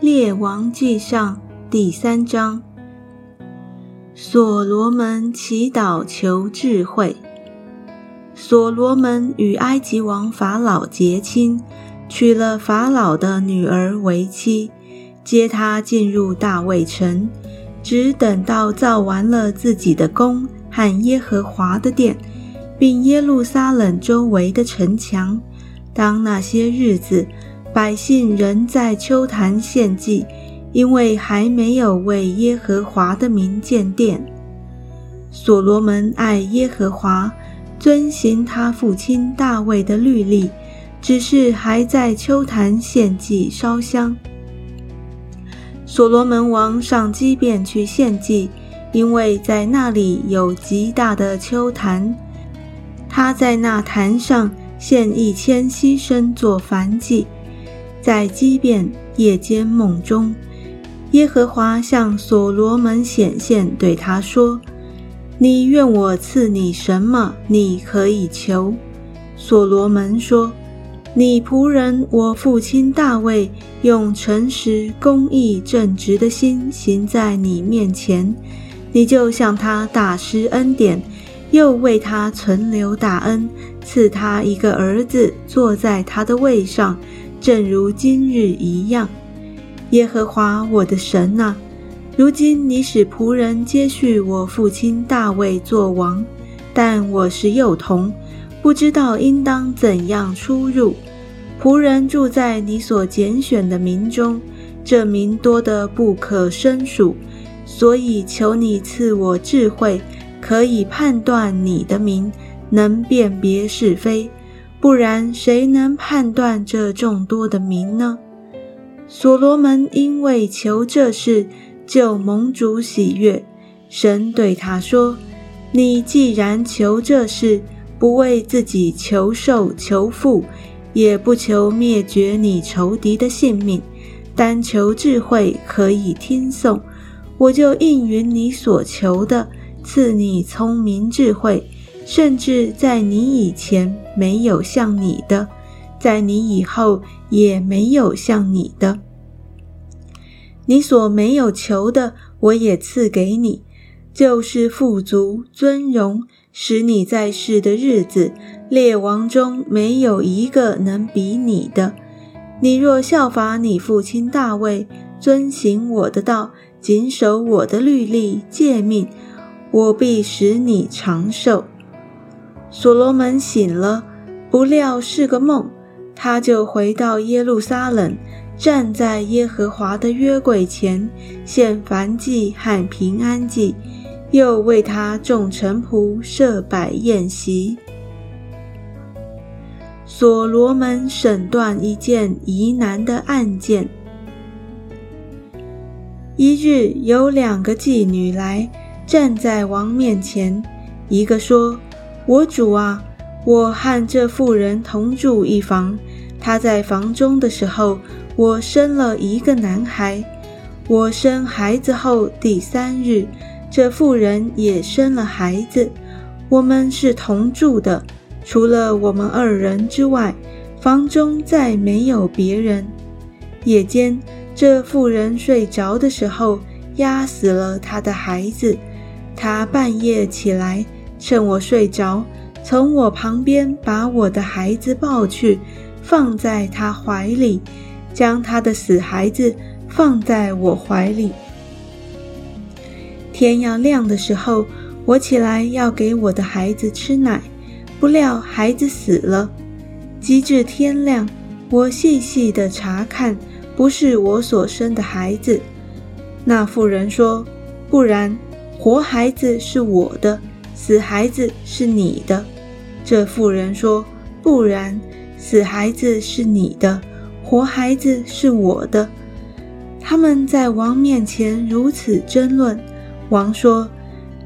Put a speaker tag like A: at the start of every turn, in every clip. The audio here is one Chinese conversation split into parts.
A: 列王记上第三章。所罗门祈祷求智慧。所罗门与埃及王法老结亲，娶了法老的女儿为妻，接他进入大卫城，只等到造完了自己的宫和耶和华的殿，并耶路撒冷周围的城墙。当那些日子，百姓仍在秋坛献祭，因为还没有为耶和华的名建殿。所罗门爱耶和华，遵行他父亲大卫的律例，只是还在秋坛献祭烧香。所罗门王上基遍去献祭，因为在那里有极大的秋坛，他在那坛上献一千牺牲做燔祭。在基遍夜间梦中，耶和华向所罗门显现，对他说。你愿我赐你什么？你可以求。所罗门说：“你仆人我父亲大卫用诚实、公义、正直的心行在你面前，你就向他大施恩典，又为他存留大恩，赐他一个儿子坐在他的位上，正如今日一样。耶和华我的神呐！”如今你使仆人接续我父亲大卫做王，但我是幼童，不知道应当怎样出入。仆人住在你所拣选的民中，这民多得不可胜数，所以求你赐我智慧，可以判断你的名，能辨别是非。不然，谁能判断这众多的民呢？所罗门因为求这事。就蒙主喜悦，神对他说：“你既然求这事，不为自己求寿求富，也不求灭绝你仇敌的性命，单求智慧可以听颂，我就应允你所求的，赐你聪明智慧，甚至在你以前没有像你的，在你以后也没有像你的。”你所没有求的，我也赐给你，就是富足、尊荣，使你在世的日子，列王中没有一个能比你的。你若效法你父亲大卫，遵行我的道，谨守我的律例诫命，我必使你长寿。所罗门醒了，不料是个梦，他就回到耶路撒冷。站在耶和华的约柜前，献燔祭和平安祭，又为他众臣仆设摆宴席。所罗门审断一件疑难的案件。一日，有两个妓女来站在王面前，一个说：“我主啊，我和这妇人同住一房，她在房中的时候。”我生了一个男孩，我生孩子后第三日，这妇人也生了孩子。我们是同住的，除了我们二人之外，房中再没有别人。夜间，这妇人睡着的时候，压死了她的孩子。她半夜起来，趁我睡着，从我旁边把我的孩子抱去，放在他怀里。将他的死孩子放在我怀里。天要亮的时候，我起来要给我的孩子吃奶，不料孩子死了。及至天亮，我细细的查看，不是我所生的孩子。那妇人说：“不然，活孩子是我的，死孩子是你的。”这妇人说：“不然，死孩子是你的。”活孩子是我的。他们在王面前如此争论。王说：“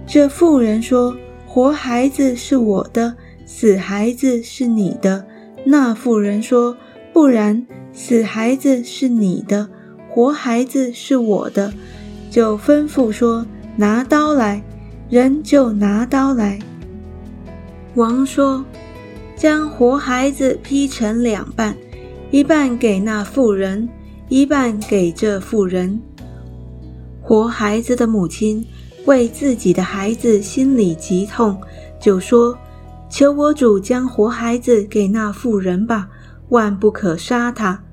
A: 这妇人说，活孩子是我的，死孩子是你的。”那妇人说：“不然，死孩子是你的，活孩子是我的。”就吩咐说：“拿刀来。”人就拿刀来。王说：“将活孩子劈成两半。”一半给那妇人，一半给这妇人。活孩子的母亲为自己的孩子心里极痛，就说：“求我主将活孩子给那妇人吧，万不可杀他。”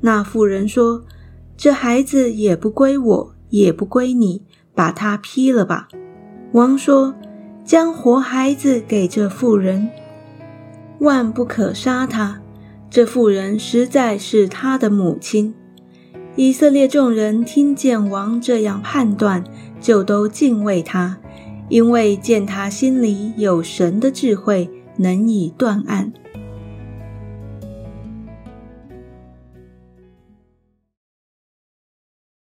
A: 那妇人说：“这孩子也不归我，也不归你，把他劈了吧。”王说：“将活孩子给这妇人，万不可杀他。这妇人实在是他的母亲。”以色列众人听见王这样判断，就都敬畏他，因为见他心里有神的智慧，能以断案。